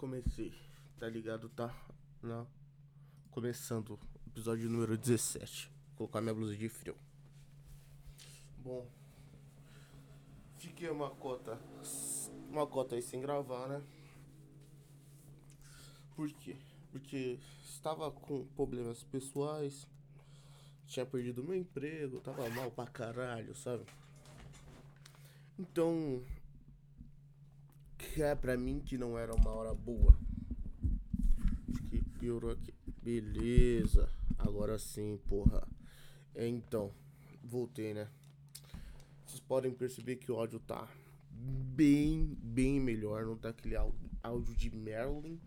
comecei, tá ligado? Tá na... começando o episódio número 17. Vou colocar minha blusa de frio. Bom, fiquei uma cota, uma cota aí sem gravar, né? Por quê? Porque estava com problemas pessoais, tinha perdido meu emprego, tava mal pra caralho, sabe? Então, que é pra mim que não era uma hora boa. Acho que piorou aqui. Beleza. Agora sim, porra. É, então, voltei, né? Vocês podem perceber que o áudio tá bem, bem melhor. Não tá aquele áudio de Merlin.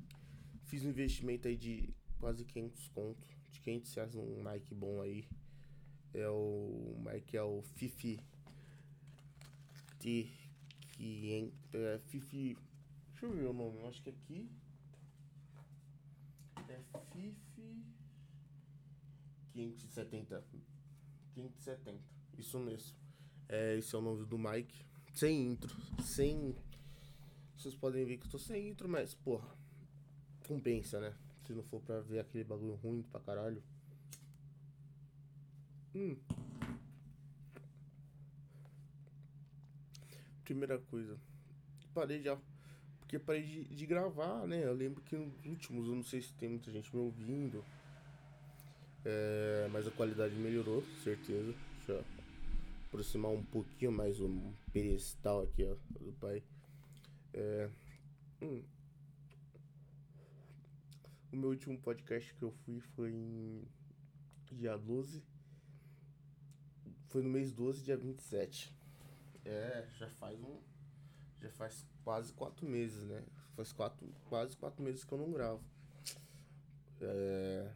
Fiz um investimento aí de quase 500 conto. De 500 reais num mic bom aí. É o mic é o Fifi T 500, é, Fifi, deixa eu ver o nome, eu acho que aqui é Fifi 570, 570, isso mesmo, é, esse é o nome do Mike, sem intro, sem, vocês podem ver que eu tô sem intro, mas porra, compensa, né, se não for pra ver aquele bagulho ruim pra caralho. Hum. Primeira coisa, parei já. Porque parei de, de, gravar, né? Eu lembro que nos últimos, eu não sei se tem muita gente me ouvindo. É, mas a qualidade melhorou, certeza. Deixa eu aproximar um pouquinho mais o pedestal aqui, ó, do pai. É, hum. O meu último podcast que eu fui foi em dia 12. Foi no mês 12, dia 27. É, já faz um. Já faz quase quatro meses, né? Faz quatro, quase quatro meses que eu não gravo. É.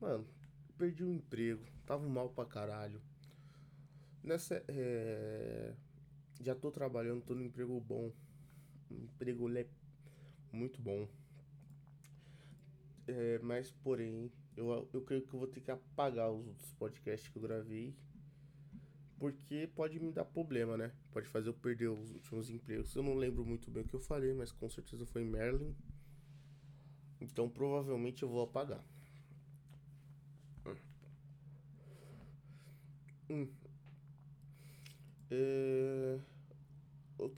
Mano, perdi o emprego, tava mal pra caralho. Nessa. É, já tô trabalhando, tô no emprego bom. Um emprego le... muito bom. É, mas, porém, eu, eu creio que eu vou ter que apagar os outros podcasts que eu gravei porque pode me dar problema, né? Pode fazer eu perder os últimos empregos. Eu não lembro muito bem o que eu falei, mas com certeza foi Merlin. Então provavelmente eu vou apagar. Hum. É... Eu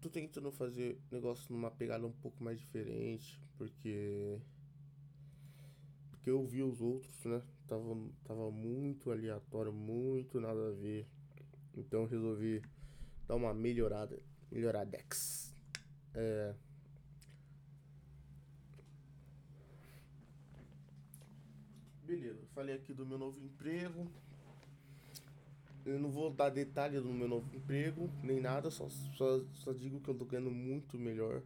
tô tentando fazer negócio numa pegada um pouco mais diferente, porque porque eu vi os outros, né? Tava, tava muito aleatório, muito nada a ver. Então resolvi dar uma melhorada. Melhoradex. É. Beleza, falei aqui do meu novo emprego. Eu não vou dar detalhe do meu novo emprego, nem nada, só, só, só digo que eu tô ganhando muito melhor.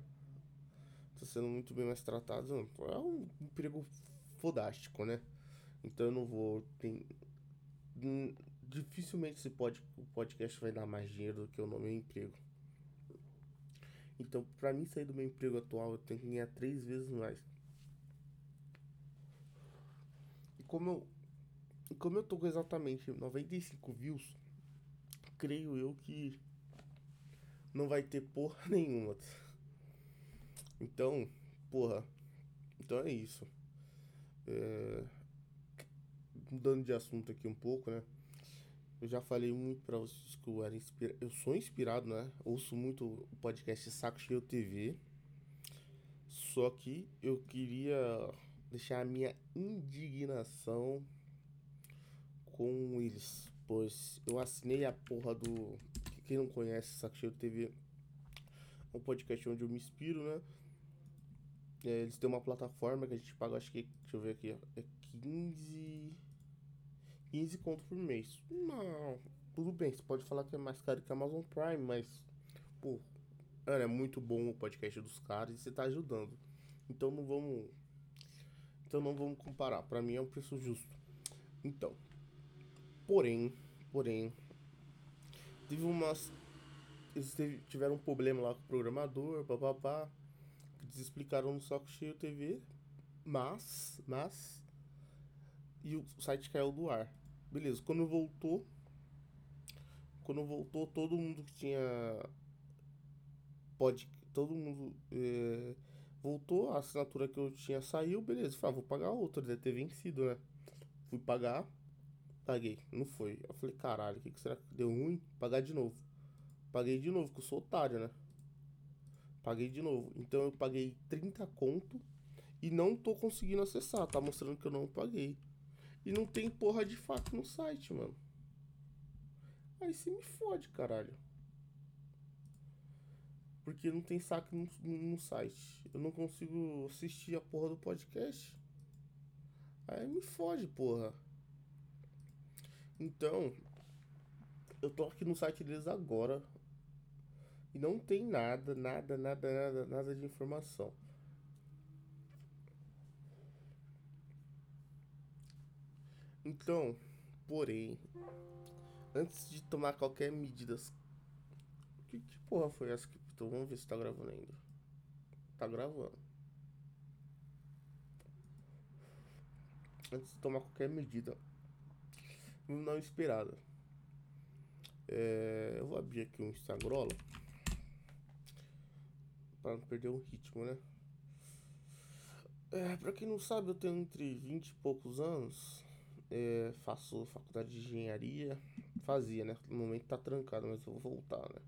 Tô sendo muito bem mais tratado. É um emprego fodástico, né? Então eu não vou. Tem, dificilmente esse pod, o podcast vai dar mais dinheiro do que o meu emprego. Então, para mim sair do meu emprego atual, eu tenho que ganhar três vezes mais. E como eu, como eu tô com exatamente 95 views, creio eu que não vai ter porra nenhuma. Então, porra, então é isso. É, mudando de assunto aqui um pouco, né? Eu já falei muito pra vocês que eu era. Eu sou inspirado, né? Ouço muito o podcast Saco Cheio TV. Só que eu queria deixar a minha indignação com eles. Pois eu assinei a porra do. Quem não conhece Saco Cheio TV é um podcast onde eu me inspiro, né? É, eles têm uma plataforma que a gente paga, acho que. Deixa eu ver aqui, é 15. 15 conto por mês. Não, tudo bem, você pode falar que é mais caro que a Amazon Prime, mas, pô, é muito bom o podcast dos caras e você tá ajudando. Então não vamos. Então não vamos comparar. Para mim é um preço justo. Então. Porém, porém, teve umas. Eles tiveram um problema lá com o programador, papapá. Eles explicaram no Saco Cheio TV. Mas, mas. E o site caiu do ar. Beleza, quando voltou. Quando voltou, todo mundo que tinha. Pode. Todo mundo é, Voltou, a assinatura que eu tinha saiu, beleza. Falei, ah, vou pagar outra, deve ter vencido, né? Fui pagar, paguei, não foi. Eu falei, caralho, o que, que será que deu ruim? Pagar de novo. Paguei de novo, que eu sou otário, né? Paguei de novo. Então eu paguei 30 conto e não tô conseguindo acessar. Tá mostrando que eu não paguei. E não tem porra de fato no site, mano. Aí você me fode, caralho. Porque não tem saque no, no site. Eu não consigo assistir a porra do podcast. Aí me fode, porra. Então, eu tô aqui no site deles agora. E não tem nada, nada, nada, nada, nada de informação. Então, porém, antes de tomar qualquer medida. Que, que porra foi essa que então vamos ver se tá gravando ainda. Tá gravando. Antes de tomar qualquer medida. Não esperada. É, eu vou abrir aqui um Instagram. Pra não perder o ritmo, né? É, pra quem não sabe, eu tenho entre 20 e poucos anos. É, faço faculdade de engenharia. Fazia, né? No momento tá trancado, mas eu vou voltar, né?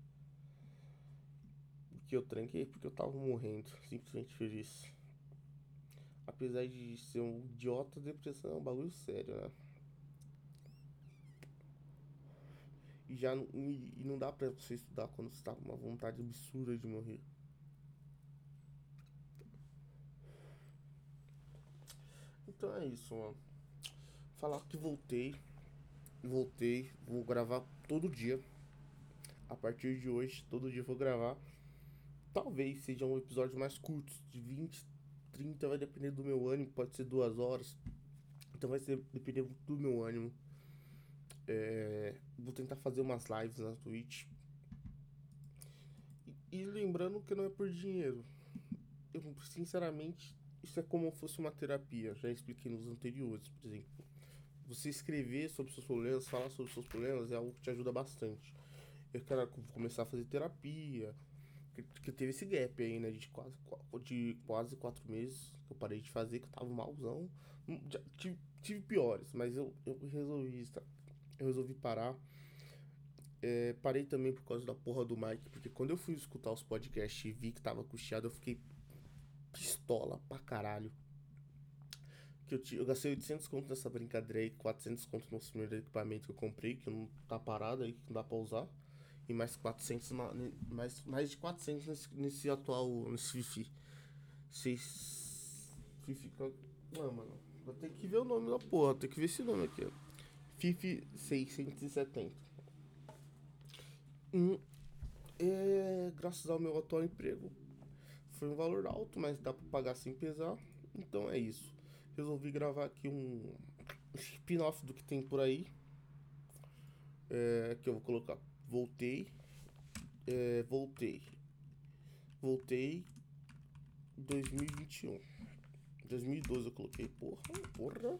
que eu tranquei porque eu tava morrendo, simplesmente feliz. Apesar de ser um idiota, depressão é um bagulho sério, né? E já e não dá pra você estudar quando você tá com uma vontade absurda de morrer. Então é isso, mano. Falar que voltei. Voltei. Vou gravar todo dia. A partir de hoje, todo dia vou gravar. Talvez sejam episódios mais curtos, de 20, 30, vai depender do meu ânimo, pode ser duas horas. Então vai ser, depender do meu ânimo. É, vou tentar fazer umas lives na Twitch. E, e lembrando que não é por dinheiro. Eu, sinceramente, isso é como se fosse uma terapia. Já expliquei nos anteriores, por exemplo. Você escrever sobre seus problemas, falar sobre seus problemas é algo que te ajuda bastante. Eu quero começar a fazer terapia que, que teve esse gap aí, né? De quase, de quase quatro meses que eu parei de fazer, que eu tava malzão. Hum, já tive, tive piores, mas eu, eu resolvi eu resolvi parar. É, parei também por causa da porra do Mike, porque quando eu fui escutar os podcasts e vi que tava custeado, eu fiquei pistola pra caralho. Que eu, eu gastei 800 conto nessa brincadeira aí, 400 conto no primeiro equipamento que eu comprei, que não tá parado aí, que não dá pra usar e mais 400 na, mais, mais de 400 nesse, nesse atual nesse Fifi. Seis Fifi não, mano, vou ter que ver o nome da porra, tem que ver esse nome aqui. Fifi 670. Hum, é, graças ao meu atual emprego, foi um valor alto, mas dá para pagar sem pesar. Então é isso. Resolvi gravar aqui um spin-off do que tem por aí. É, que eu vou colocar voltei, é, voltei, voltei 2021. 2012 eu coloquei, porra, porra.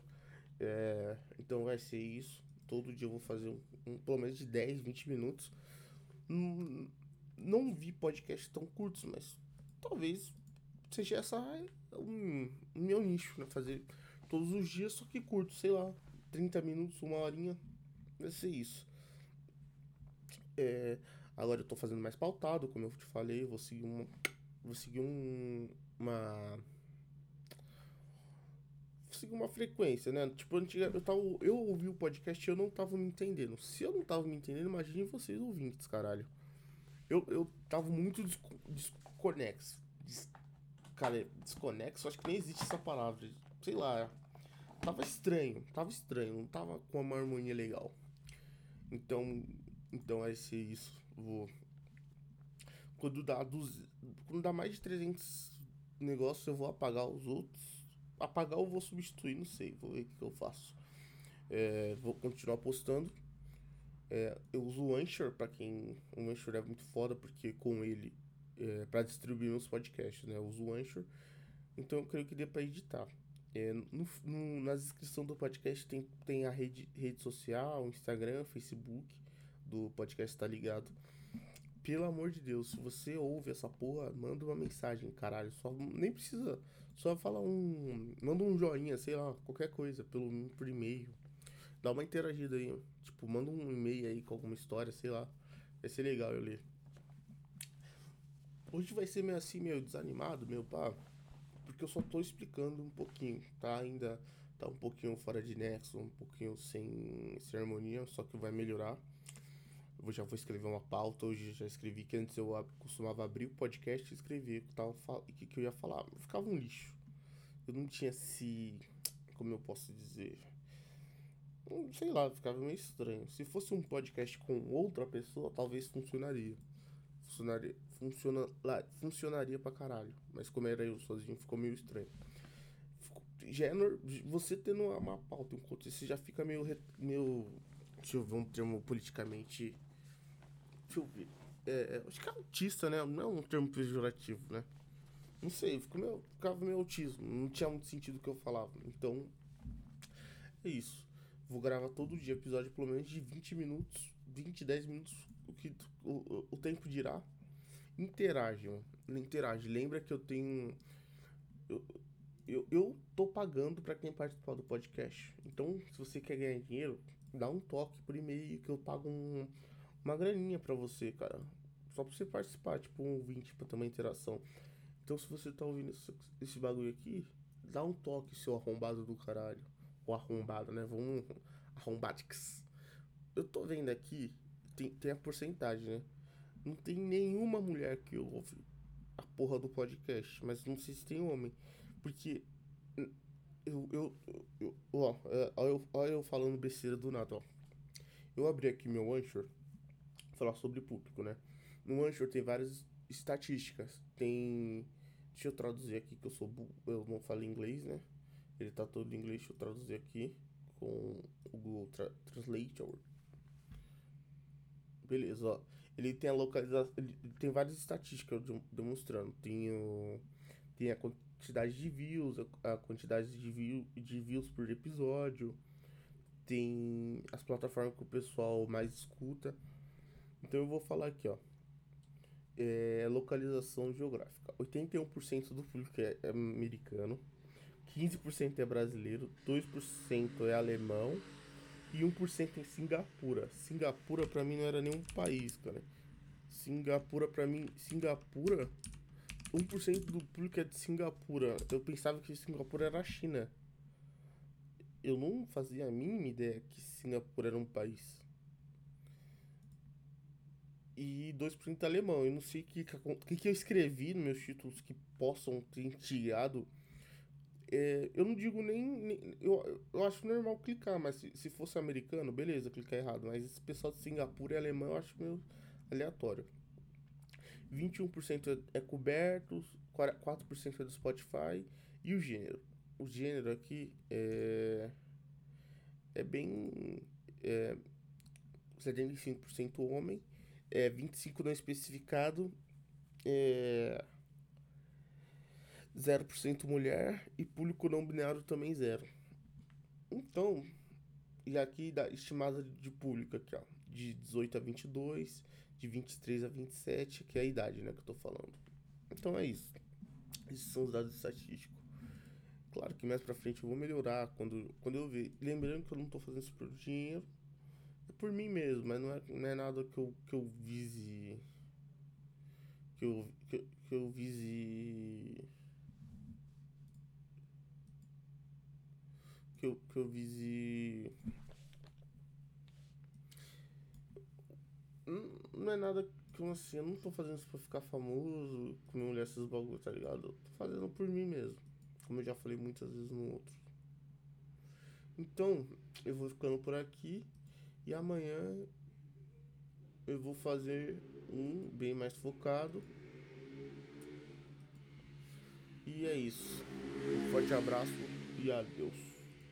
É, então vai ser isso. Todo dia eu vou fazer um, um pelo menos de 10, 20 minutos. Não, não vi podcasts tão curtos, mas talvez seja essa um meu nicho, né? Fazer todos os dias, só que curto, sei lá, 30 minutos, uma horinha. Vai ser isso. É, agora eu tô fazendo mais pautado, como eu te falei, vou seguir uma. Vou seguir um, uma. Vou seguir uma frequência, né? Tipo, antiga, eu, tava, eu ouvi o podcast e eu não tava me entendendo. Se eu não tava me entendendo, imagine vocês ouvintes, caralho. Eu, eu tava muito desconexo. Des, cara, desconexo, acho que nem existe essa palavra. Sei lá. Tava estranho, tava estranho, não tava com uma harmonia legal. Então, então ser isso. Vou. Quando dá, dos, quando dá mais de 300 negócios, eu vou apagar os outros. Apagar ou vou substituir, não sei. Vou ver o que, eu faço. É, vou continuar postando. É, eu uso o Anchor, pra quem. O Anchor é muito foda, porque com ele. É, para distribuir meus podcasts, né? Eu uso o Anchor. Então eu creio que dê pra editar. É, no, no, na descrição do podcast tem, tem a rede, rede social, Instagram, Facebook do podcast Tá Ligado. pelo amor de Deus, se você ouve essa porra, manda uma mensagem, caralho. Só nem precisa. Só fala um. Manda um joinha, sei lá, qualquer coisa, pelo, por e-mail. Dá uma interagida aí. Tipo, manda um e-mail aí com alguma história, sei lá. Vai ser legal eu ler. Hoje vai ser meio assim, meio desanimado, meu pá. Porque eu só tô explicando um pouquinho, tá? Ainda tá um pouquinho fora de nexo, um pouquinho sem, sem harmonia, só que vai melhorar. Eu já vou escrever uma pauta, hoje já escrevi que antes eu costumava abrir o podcast e escrever o que, que eu ia falar. Eu ficava um lixo. Eu não tinha se. Como eu posso dizer? Sei lá, ficava meio estranho. Se fosse um podcast com outra pessoa, talvez funcionaria. Funcionaria, funciona, lá, funcionaria pra caralho. Mas como era eu sozinho, ficou meio estranho. já é, você tendo uma, uma pauta, enquanto você já fica meio, meio. Deixa eu ver um termo politicamente. Deixa eu ver. É, é, acho que é autista, né? Não é um termo pejorativo, né? Não sei, ficou meio, ficava meio autismo. Não tinha muito sentido o que eu falava. Então, é isso. Vou gravar todo dia episódio pelo menos de 20 minutos, 20, 10 minutos, o que o, o tempo dirá. Interage, mano. Interage. Lembra que eu tenho. Eu, eu, eu tô pagando para quem participar do podcast. Então, se você quer ganhar dinheiro, dá um toque por e-mail que eu pago um, uma graninha para você, cara. Só pra você participar, tipo um 20 pra ter uma interação. Então, se você tá ouvindo esse, esse bagulho aqui, dá um toque, seu arrombado do caralho o arrombado, né? Vamos. Arrombatics. Eu tô vendo aqui, tem, tem a porcentagem, né? Não tem nenhuma mulher que ouve a porra do podcast, mas não sei se tem homem. Porque. Eu. eu, eu ó, é, ó, eu, ó, eu falando besteira do nada, ó. Eu abri aqui meu Anchor, falar sobre público, né? No Anchor tem várias estatísticas. Tem. Deixa eu traduzir aqui que eu sou. Eu não falo inglês, né? Ele tá todo em inglês, deixa eu traduzir aqui com o Google Tra Translator. Beleza, ó. Ele tem a localização. Tem várias estatísticas demonstrando. Tem, o, tem a quantidade de views, a, quantidade de, view, de views por episódio. Tem as plataformas que o pessoal mais escuta. Então eu vou falar aqui, ó. É localização geográfica. 81% do público é americano. 15% é brasileiro, 2% é alemão e 1% é Singapura. Singapura pra mim não era nenhum país, cara. Singapura pra mim, Singapura 1% do público é de Singapura. Eu pensava que Singapura era a China. Eu não fazia a mínima ideia que Singapura era um país. E 2% é alemão. Eu não sei o que, que, que eu escrevi nos meus títulos que possam ter tirado é, eu não digo nem. nem eu, eu acho normal clicar, mas se, se fosse americano, beleza, clicar errado. Mas esse pessoal de Singapura e alemão eu acho meio aleatório. 21% é, é coberto, 4% é do Spotify. E o gênero? O gênero aqui é. É bem. É, 75% homem, é 25% não especificado. É 0% mulher e público não binário também zero. Então, e aqui da estimada de público aqui, ó, de 18 a 22, de 23 a 27, que é a idade, né, que eu tô falando. Então é isso. Esses são os dados estatísticos. Claro que mais pra frente eu vou melhorar quando, quando eu ver. Lembrando que eu não tô fazendo isso por dinheiro. É por mim mesmo, mas não é, não é nada que eu, que eu vise. Que eu, que, que eu vise que eu, que eu. Não é nada que assim, eu não tô fazendo isso pra ficar famoso, com minha mulher esses bagulho, tá ligado? Eu tô fazendo por mim mesmo. Como eu já falei muitas vezes no outro. Então, eu vou ficando por aqui. E amanhã eu vou fazer um bem mais focado. E é isso. Um forte abraço e adeus.